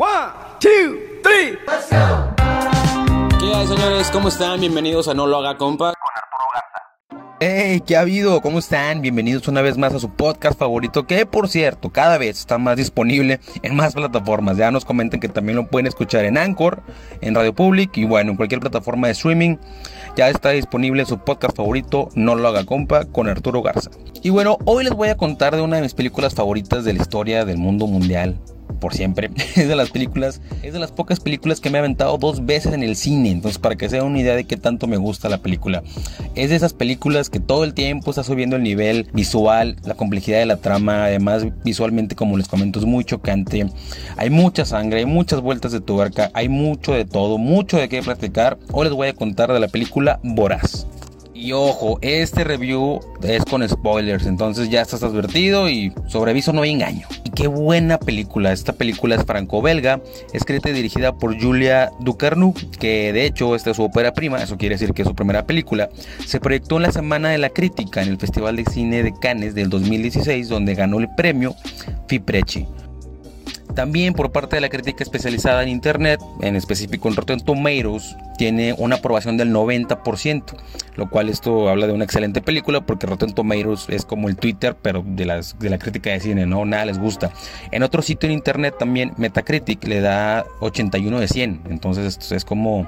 One, two, three. ¿Qué hay, señores? ¿Cómo están? Bienvenidos a No Lo Haga Compa. Hey, ¿qué ha habido? ¿Cómo están? Bienvenidos una vez más a su podcast favorito, que por cierto, cada vez está más disponible en más plataformas. Ya nos comenten que también lo pueden escuchar en Anchor, en Radio Public y bueno, en cualquier plataforma de streaming. Ya está disponible su podcast favorito, No lo haga compa, con Arturo Garza. Y bueno, hoy les voy a contar de una de mis películas favoritas de la historia del mundo mundial por siempre. Es de las películas, es de las pocas películas que me he aventado dos veces en el cine. Entonces, para que se una idea de qué tanto me gusta la película. Es de esas películas que todo el tiempo está subiendo el nivel visual, la complejidad de la trama. Además, visualmente, como les comento, es muy chocante. Hay mucha sangre, hay muchas vueltas de tuerca, hay mucho de todo, mucho de qué platicar. Hoy les voy a contar de la película Voraz. Y ojo, este review es con spoilers, entonces ya estás advertido y sobre aviso no hay engaño. Qué buena película, esta película es franco-belga, escrita y dirigida por Julia Ducarnou, que de hecho esta es su ópera prima, eso quiere decir que es su primera película. Se proyectó en la Semana de la Crítica en el Festival de Cine de Cannes del 2016, donde ganó el premio Fiprechi. También por parte de la crítica especializada en Internet, en específico en Rotten Tomatoes, tiene una aprobación del 90%, lo cual esto habla de una excelente película porque Rotten Tomatoes es como el Twitter, pero de, las, de la crítica de cine, ¿no? Nada les gusta. En otro sitio en Internet también, Metacritic le da 81 de 100, entonces esto es como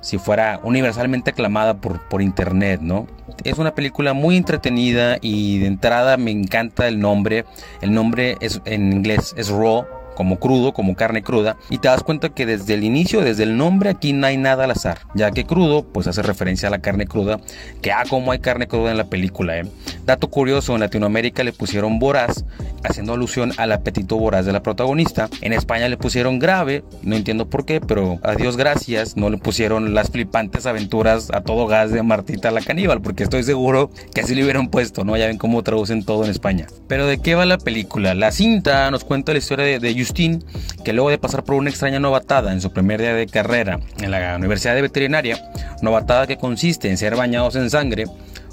si fuera universalmente aclamada por, por internet, ¿no? Es una película muy entretenida y de entrada me encanta el nombre. El nombre es en inglés es Raw, como crudo, como carne cruda, y te das cuenta que desde el inicio, desde el nombre, aquí no hay nada al azar, ya que crudo, pues hace referencia a la carne cruda, que ah, como hay carne cruda en la película, ¿eh? Dato curioso, en Latinoamérica le pusieron voraz, haciendo alusión al apetito voraz de la protagonista. En España le pusieron grave, no entiendo por qué, pero a Dios gracias, no le pusieron las flipantes aventuras a todo gas de Martita la caníbal, porque estoy seguro que así le hubieran puesto, ¿no? Ya ven cómo traducen todo en España. Pero ¿de qué va la película? La cinta nos cuenta la historia de, de que luego de pasar por una extraña novatada en su primer día de carrera en la Universidad de Veterinaria, novatada que consiste en ser bañados en sangre,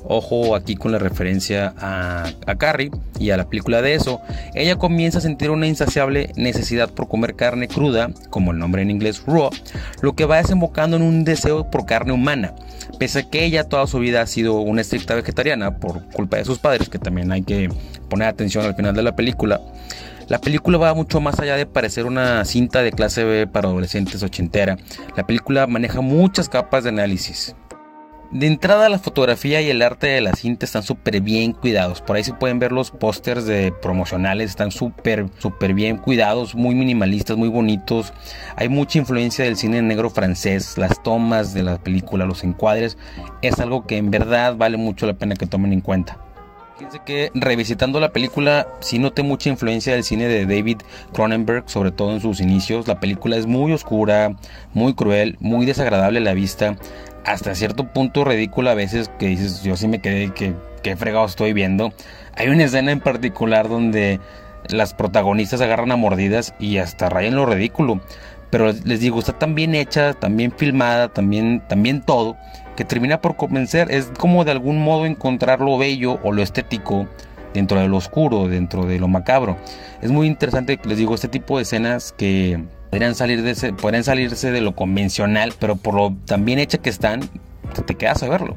ojo aquí con la referencia a, a, Carrie y a la película de eso, ella comienza a sentir una insaciable necesidad por comer carne cruda, como el nombre en inglés raw, lo que va desembocando en un deseo por carne humana, pese a que ella toda su vida ha sido una estricta vegetariana por culpa de sus padres, que también hay que poner atención al final de la película. La película va mucho más allá de parecer una cinta de clase B para adolescentes ochentera. La película maneja muchas capas de análisis. De entrada la fotografía y el arte de la cinta están súper bien cuidados. Por ahí se pueden ver los pósters de promocionales, están súper, súper bien cuidados, muy minimalistas, muy bonitos. Hay mucha influencia del cine negro francés, las tomas de la película, los encuadres. Es algo que en verdad vale mucho la pena que tomen en cuenta. Fíjense que revisitando la película, sí noté mucha influencia del cine de David Cronenberg, sobre todo en sus inicios. La película es muy oscura, muy cruel, muy desagradable a la vista, hasta cierto punto ridícula a veces que dices, yo sí me quedé que qué fregado estoy viendo. Hay una escena en particular donde las protagonistas agarran a mordidas y hasta rayan lo ridículo. Pero les digo, está tan bien hecha, tan bien filmada, también, también todo que termina por convencer. Es como de algún modo encontrar lo bello o lo estético dentro de lo oscuro, dentro de lo macabro. Es muy interesante, les digo, este tipo de escenas que podrían, salir de salirse de lo convencional, pero por lo tan bien hecha que están, te quedas a verlo.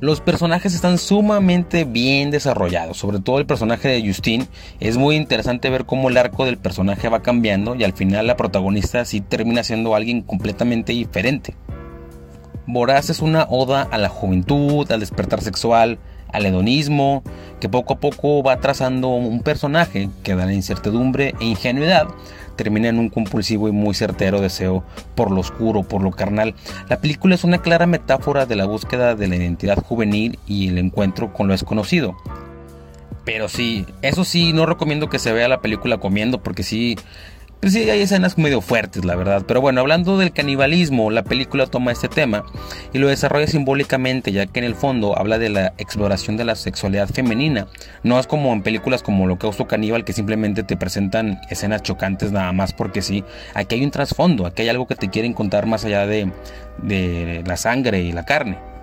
Los personajes están sumamente bien desarrollados, sobre todo el personaje de Justine. Es muy interesante ver cómo el arco del personaje va cambiando y al final la protagonista sí termina siendo alguien completamente diferente. Voraz es una oda a la juventud, al despertar sexual, al hedonismo, que poco a poco va trazando un personaje que da la incertidumbre e ingenuidad, termina en un compulsivo y muy certero deseo por lo oscuro, por lo carnal. La película es una clara metáfora de la búsqueda de la identidad juvenil y el encuentro con lo desconocido. Pero sí, eso sí, no recomiendo que se vea la película comiendo porque sí pues sí, hay escenas medio fuertes, la verdad. Pero bueno, hablando del canibalismo, la película toma este tema y lo desarrolla simbólicamente, ya que en el fondo habla de la exploración de la sexualidad femenina. No es como en películas como Holocausto Caníbal que simplemente te presentan escenas chocantes nada más porque sí. Aquí hay un trasfondo, aquí hay algo que te quieren contar más allá de, de la sangre y la carne.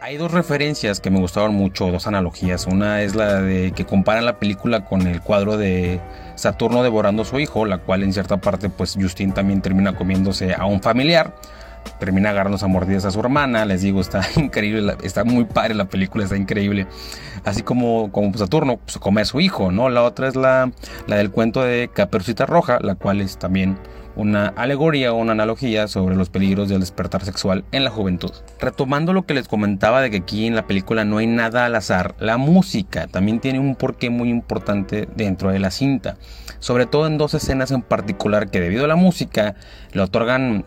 Hay dos referencias que me gustaron mucho, dos analogías. Una es la de que comparan la película con el cuadro de Saturno devorando a su hijo, la cual en cierta parte pues Justin también termina comiéndose a un familiar termina agarrando a mordidas a su hermana. Les digo, está increíble, está muy padre la película, está increíble. Así como, como Saturno pues, come a su hijo, ¿no? La otra es la, la del cuento de Caperucita Roja, la cual es también una alegoría o una analogía sobre los peligros del despertar sexual en la juventud. Retomando lo que les comentaba de que aquí en la película no hay nada al azar, la música también tiene un porqué muy importante dentro de la cinta, sobre todo en dos escenas en particular que debido a la música le otorgan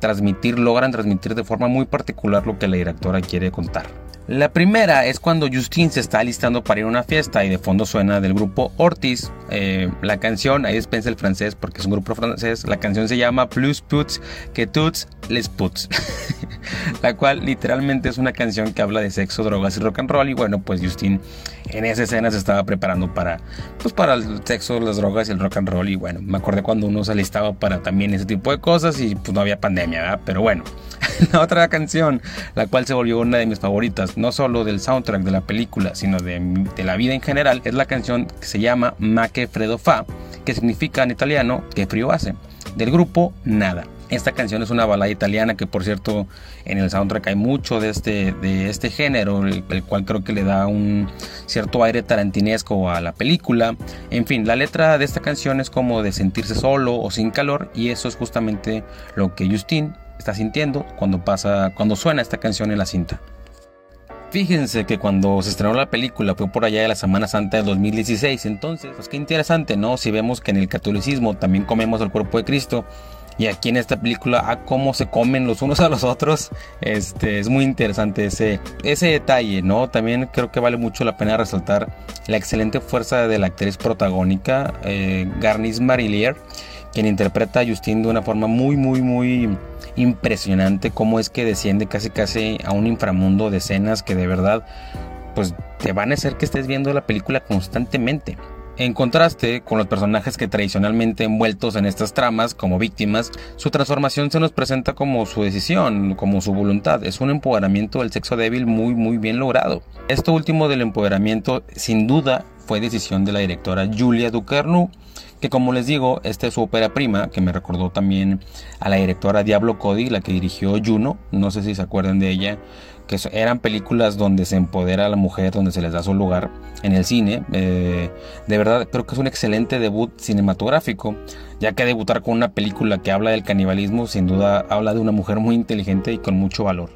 transmitir, logran transmitir de forma muy particular lo que la directora quiere contar. La primera es cuando Justin se está alistando para ir a una fiesta y de fondo suena del grupo Ortiz. Eh, la canción, ahí despensa el francés porque es un grupo francés. La canción se llama Plus Puts que Tuts les Puts. la cual literalmente es una canción que habla de sexo, drogas y rock and roll. Y bueno, pues Justin en esa escena se estaba preparando para, pues para el sexo, las drogas y el rock and roll. Y bueno, me acordé cuando uno se alistaba para también ese tipo de cosas y pues no había pandemia, ¿verdad? Pero bueno. la otra canción, la cual se volvió una de mis favoritas, no solo del soundtrack de la película, sino de, la vida en general, es la canción que se llama Ma che freddo fa, que significa en italiano que frío hace, del grupo Nada. Esta canción es una balada italiana que por cierto en el soundtrack hay mucho de este, de este género, el, cual creo que le da un cierto aire tarantinesco a la película. En fin, la letra de esta canción es como de sentirse solo o sin calor y eso es justamente lo que Justin está sintiendo cuando pasa, cuando suena esta canción en la cinta. Fíjense que cuando se estrenó la película fue por allá de la Semana Santa de 2016, entonces, pues qué interesante, ¿no? Si vemos que en el catolicismo también comemos el cuerpo de Cristo y aquí en esta película a cómo se comen los unos a los otros, este es muy interesante ese ese detalle, ¿no? También creo que vale mucho la pena resaltar la excelente fuerza de la actriz protagónica eh, Garnice Marillier, quien interpreta a Justin de una forma muy muy muy impresionante cómo es que desciende casi casi a un inframundo de escenas que de verdad pues te van a hacer que estés viendo la película constantemente. En contraste con los personajes que tradicionalmente envueltos en estas tramas como víctimas, su transformación se nos presenta como su decisión, como su voluntad. Es un empoderamiento del sexo débil muy muy bien logrado. Esto último del empoderamiento sin duda fue decisión de la directora Julia Ducarnu, que como les digo, esta es su ópera prima, que me recordó también a la directora Diablo Cody, la que dirigió Juno, no sé si se acuerdan de ella, que eran películas donde se empodera a la mujer, donde se les da su lugar en el cine. Eh, de verdad creo que es un excelente debut cinematográfico, ya que debutar con una película que habla del canibalismo sin duda habla de una mujer muy inteligente y con mucho valor.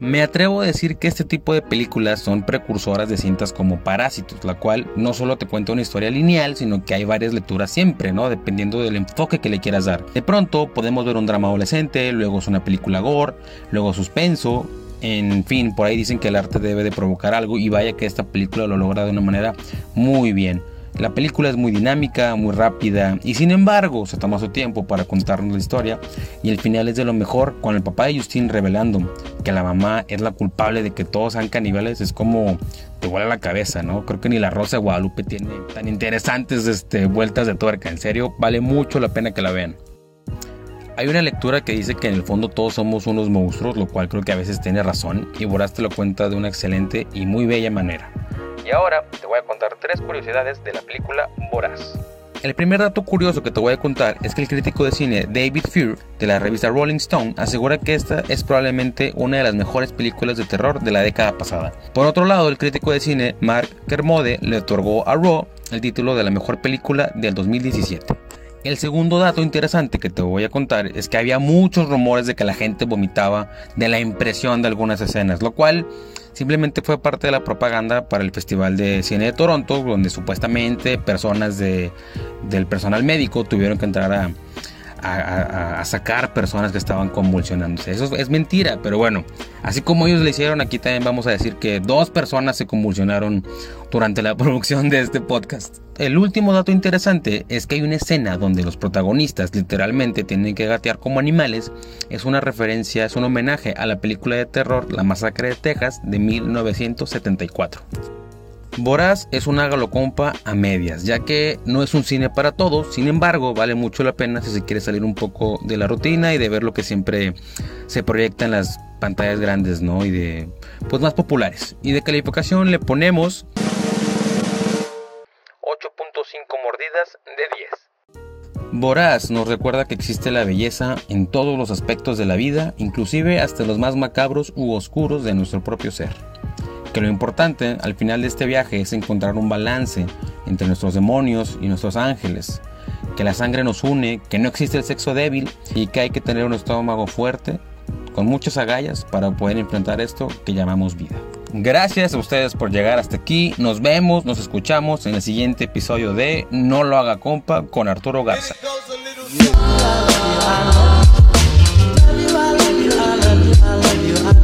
Me atrevo a decir que este tipo de películas son precursoras de cintas como Parásitos, la cual no solo te cuenta una historia lineal, sino que hay varias lecturas siempre, ¿no? Dependiendo del enfoque que le quieras dar. De pronto podemos ver un drama adolescente, luego es una película gore, luego suspenso, en fin, por ahí dicen que el arte debe de provocar algo y vaya que esta película lo logra de una manera muy bien. La película es muy dinámica, muy rápida y sin embargo se toma su tiempo para contarnos la historia y el final es de lo mejor con el papá de Justin revelando que la mamá es la culpable de que todos sean caníbales es como te vuela la cabeza, ¿no? Creo que ni la Rosa de Guadalupe tiene tan interesantes este, vueltas de tuerca, en serio vale mucho la pena que la vean. Hay una lectura que dice que en el fondo todos somos unos monstruos, lo cual creo que a veces tiene razón y Boraz te lo cuenta de una excelente y muy bella manera. Y ahora te voy a contar tres curiosidades de la película Boraz. El primer dato curioso que te voy a contar es que el crítico de cine David Fear de la revista Rolling Stone asegura que esta es probablemente una de las mejores películas de terror de la década pasada. Por otro lado, el crítico de cine Mark Kermode le otorgó a Raw el título de la mejor película del 2017. El segundo dato interesante que te voy a contar es que había muchos rumores de que la gente vomitaba de la impresión de algunas escenas, lo cual simplemente fue parte de la propaganda para el Festival de Cine de Toronto, donde supuestamente personas de, del personal médico tuvieron que entrar a, a, sacar personas que estaban convulsionándose. Eso es mentira, pero bueno, así como ellos le hicieron, aquí también vamos a decir que dos personas se convulsionaron durante la producción de este podcast. El último dato interesante es que hay una escena donde los protagonistas literalmente tienen que gatear como animales. Es una referencia, es un homenaje a la película de terror La Masacre de Texas de 1974. Boraz es una galocompa a medias, ya que no es un cine para todos, sin embargo vale mucho la pena si se quiere salir un poco de la rutina y de ver lo que siempre se proyecta en las pantallas grandes, ¿no? Y de, pues más populares. Y de calificación le ponemos 8.5 mordidas de 10. Voraz nos recuerda que existe la belleza en todos los aspectos de la vida, inclusive hasta los más macabros u oscuros de nuestro propio ser. Que lo importante al final de este viaje es encontrar un balance entre nuestros demonios y nuestros ángeles, que la sangre nos une, que no existe el sexo débil y que hay que tener un estómago fuerte, con muchas agallas para poder enfrentar esto que llamamos vida. Gracias a ustedes por llegar hasta aquí. Nos vemos, nos escuchamos en el siguiente episodio de No lo haga compa con Arturo Garza.